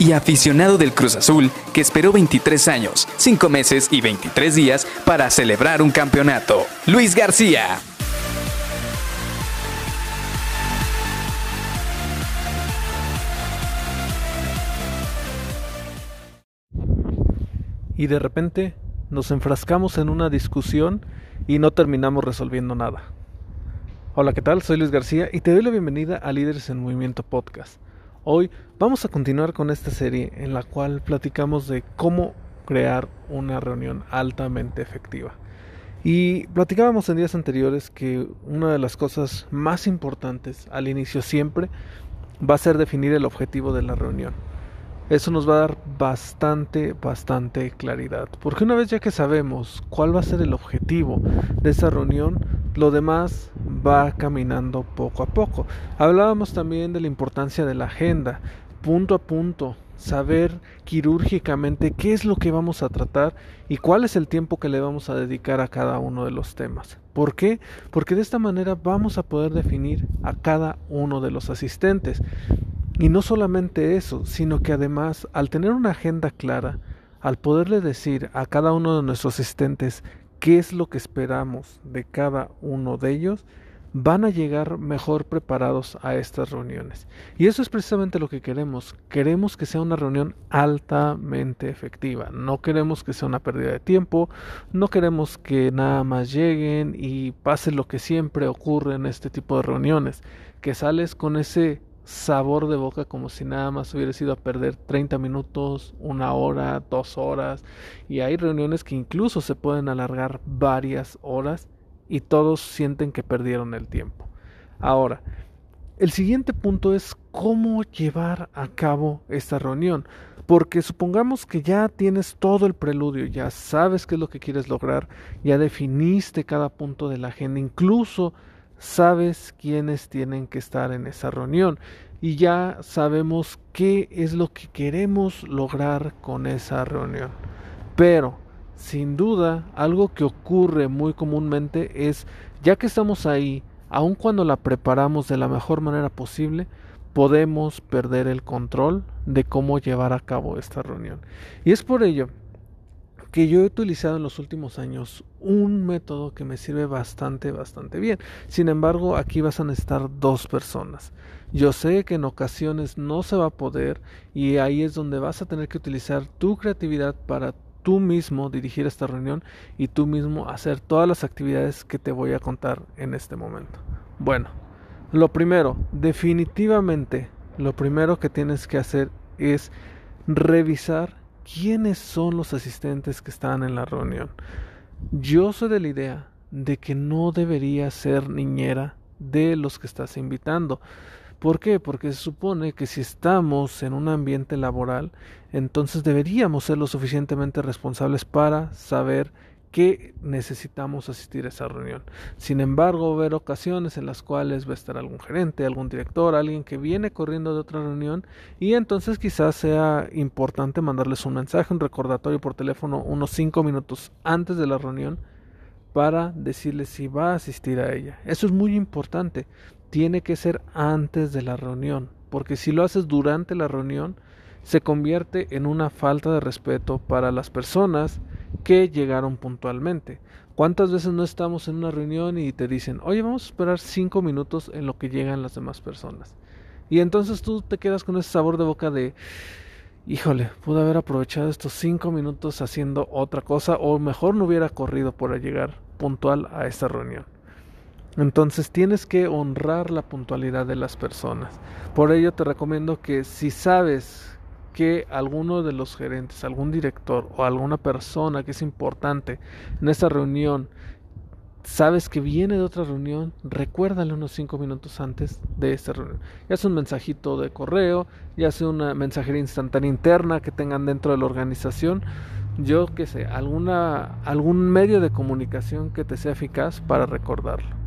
y aficionado del Cruz Azul que esperó 23 años, 5 meses y 23 días para celebrar un campeonato. Luis García. Y de repente nos enfrascamos en una discusión y no terminamos resolviendo nada. Hola, ¿qué tal? Soy Luis García y te doy la bienvenida a Líderes en Movimiento Podcast. Hoy vamos a continuar con esta serie en la cual platicamos de cómo crear una reunión altamente efectiva. Y platicábamos en días anteriores que una de las cosas más importantes al inicio siempre va a ser definir el objetivo de la reunión. Eso nos va a dar bastante, bastante claridad. Porque una vez ya que sabemos cuál va a ser el objetivo de esa reunión, lo demás va caminando poco a poco. Hablábamos también de la importancia de la agenda, punto a punto, saber quirúrgicamente qué es lo que vamos a tratar y cuál es el tiempo que le vamos a dedicar a cada uno de los temas. ¿Por qué? Porque de esta manera vamos a poder definir a cada uno de los asistentes. Y no solamente eso, sino que además al tener una agenda clara, al poderle decir a cada uno de nuestros asistentes qué es lo que esperamos de cada uno de ellos, van a llegar mejor preparados a estas reuniones. Y eso es precisamente lo que queremos. Queremos que sea una reunión altamente efectiva. No queremos que sea una pérdida de tiempo. No queremos que nada más lleguen y pase lo que siempre ocurre en este tipo de reuniones. Que sales con ese sabor de boca como si nada más hubieras ido a perder 30 minutos, una hora, dos horas. Y hay reuniones que incluso se pueden alargar varias horas y todos sienten que perdieron el tiempo. Ahora, el siguiente punto es cómo llevar a cabo esta reunión. Porque supongamos que ya tienes todo el preludio, ya sabes qué es lo que quieres lograr, ya definiste cada punto de la agenda, incluso sabes quiénes tienen que estar en esa reunión y ya sabemos qué es lo que queremos lograr con esa reunión. Pero, sin duda, algo que ocurre muy comúnmente es, ya que estamos ahí, aun cuando la preparamos de la mejor manera posible, podemos perder el control de cómo llevar a cabo esta reunión. Y es por ello que yo he utilizado en los últimos años un método que me sirve bastante, bastante bien. Sin embargo, aquí vas a necesitar dos personas. Yo sé que en ocasiones no se va a poder y ahí es donde vas a tener que utilizar tu creatividad para tú mismo dirigir esta reunión y tú mismo hacer todas las actividades que te voy a contar en este momento. Bueno, lo primero, definitivamente, lo primero que tienes que hacer es revisar quiénes son los asistentes que están en la reunión. Yo soy de la idea de que no debería ser niñera de los que estás invitando. ¿Por qué? Porque se supone que si estamos en un ambiente laboral, entonces deberíamos ser lo suficientemente responsables para saber que necesitamos asistir a esa reunión. Sin embargo, haber ocasiones en las cuales va a estar algún gerente, algún director, alguien que viene corriendo de otra reunión y entonces quizás sea importante mandarles un mensaje, un recordatorio por teléfono unos cinco minutos antes de la reunión para decirles si va a asistir a ella. Eso es muy importante. Tiene que ser antes de la reunión, porque si lo haces durante la reunión, se convierte en una falta de respeto para las personas que llegaron puntualmente. ¿Cuántas veces no estamos en una reunión y te dicen, oye, vamos a esperar cinco minutos en lo que llegan las demás personas? Y entonces tú te quedas con ese sabor de boca de, híjole, pude haber aprovechado estos cinco minutos haciendo otra cosa o mejor no hubiera corrido por llegar puntual a esta reunión. Entonces tienes que honrar la puntualidad de las personas. Por ello te recomiendo que si sabes que alguno de los gerentes, algún director o alguna persona que es importante en esta reunión, sabes que viene de otra reunión, recuérdale unos cinco minutos antes de esta reunión. Ya sea un mensajito de correo, ya sea una mensajería instantánea interna que tengan dentro de la organización. yo qué sé, alguna, algún medio de comunicación que te sea eficaz para recordarlo.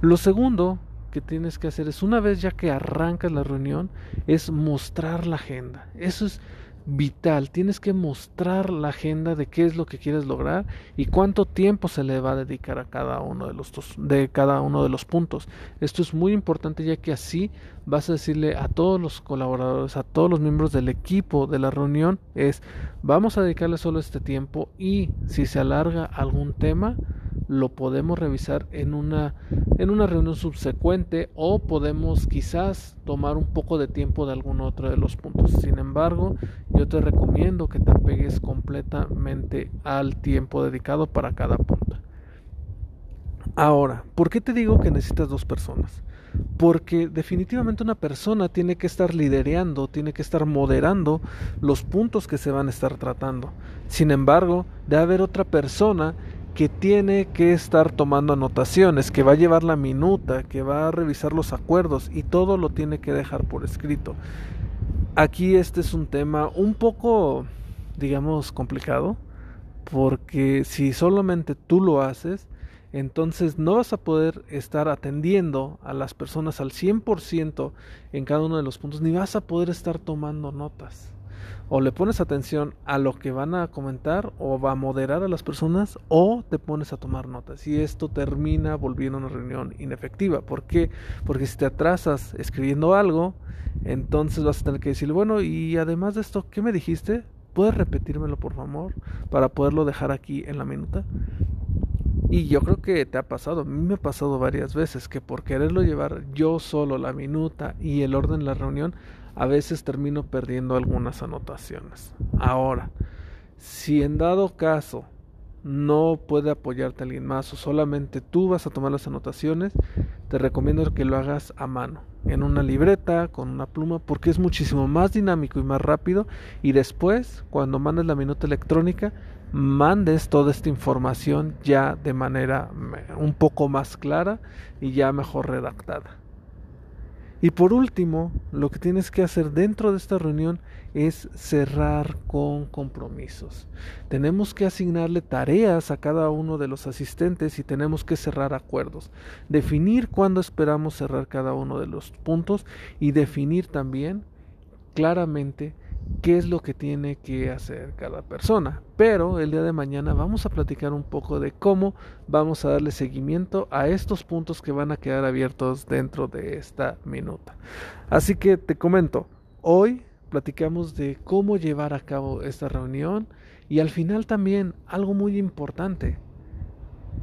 Lo segundo que tienes que hacer es, una vez ya que arrancas la reunión, es mostrar la agenda. Eso es vital. Tienes que mostrar la agenda de qué es lo que quieres lograr y cuánto tiempo se le va a dedicar a cada uno de los de cada uno de los puntos. Esto es muy importante ya que así vas a decirle a todos los colaboradores, a todos los miembros del equipo de la reunión es vamos a dedicarle solo este tiempo y si se alarga algún tema lo podemos revisar en una, en una reunión subsecuente o podemos quizás tomar un poco de tiempo de algún otro de los puntos. Sin embargo, yo te recomiendo que te pegues completamente al tiempo dedicado para cada punto. Ahora, ¿por qué te digo que necesitas dos personas? Porque definitivamente una persona tiene que estar liderando, tiene que estar moderando los puntos que se van a estar tratando. Sin embargo, debe haber otra persona que tiene que estar tomando anotaciones, que va a llevar la minuta, que va a revisar los acuerdos y todo lo tiene que dejar por escrito. Aquí este es un tema un poco, digamos, complicado, porque si solamente tú lo haces, entonces no vas a poder estar atendiendo a las personas al 100% en cada uno de los puntos, ni vas a poder estar tomando notas o le pones atención a lo que van a comentar o va a moderar a las personas o te pones a tomar notas y esto termina volviendo una reunión inefectiva. ¿Por qué? Porque si te atrasas escribiendo algo, entonces vas a tener que decir, bueno, y además de esto, ¿qué me dijiste? ¿Puedes repetírmelo por favor para poderlo dejar aquí en la minuta? Y yo creo que te ha pasado, a mí me ha pasado varias veces que por quererlo llevar yo solo la minuta y el orden de la reunión, a veces termino perdiendo algunas anotaciones. Ahora, si en dado caso no puede apoyarte alguien más o solamente tú vas a tomar las anotaciones, te recomiendo que lo hagas a mano, en una libreta, con una pluma, porque es muchísimo más dinámico y más rápido. Y después, cuando mandes la minuta electrónica, mandes toda esta información ya de manera un poco más clara y ya mejor redactada. Y por último, lo que tienes que hacer dentro de esta reunión es cerrar con compromisos. Tenemos que asignarle tareas a cada uno de los asistentes y tenemos que cerrar acuerdos. Definir cuándo esperamos cerrar cada uno de los puntos y definir también claramente qué es lo que tiene que hacer cada persona. Pero el día de mañana vamos a platicar un poco de cómo vamos a darle seguimiento a estos puntos que van a quedar abiertos dentro de esta minuta. Así que te comento, hoy platicamos de cómo llevar a cabo esta reunión y al final también algo muy importante,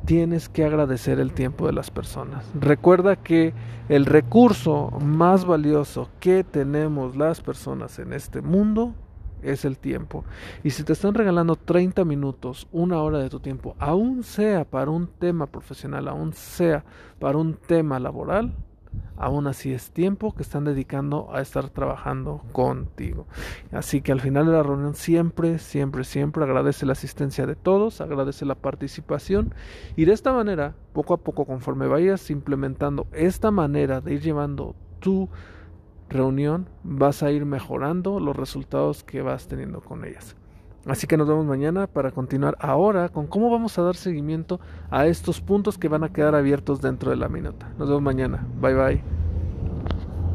tienes que agradecer el tiempo de las personas. Recuerda que el recurso más valioso que tenemos las personas en este mundo es el tiempo. Y si te están regalando 30 minutos, una hora de tu tiempo, aún sea para un tema profesional, aún sea para un tema laboral, aún así es tiempo que están dedicando a estar trabajando contigo. Así que al final de la reunión siempre, siempre, siempre agradece la asistencia de todos, agradece la participación y de esta manera, poco a poco, conforme vayas implementando esta manera de ir llevando tu reunión, vas a ir mejorando los resultados que vas teniendo con ellas. Así que nos vemos mañana para continuar ahora con cómo vamos a dar seguimiento a estos puntos que van a quedar abiertos dentro de la minuta. Nos vemos mañana. Bye bye.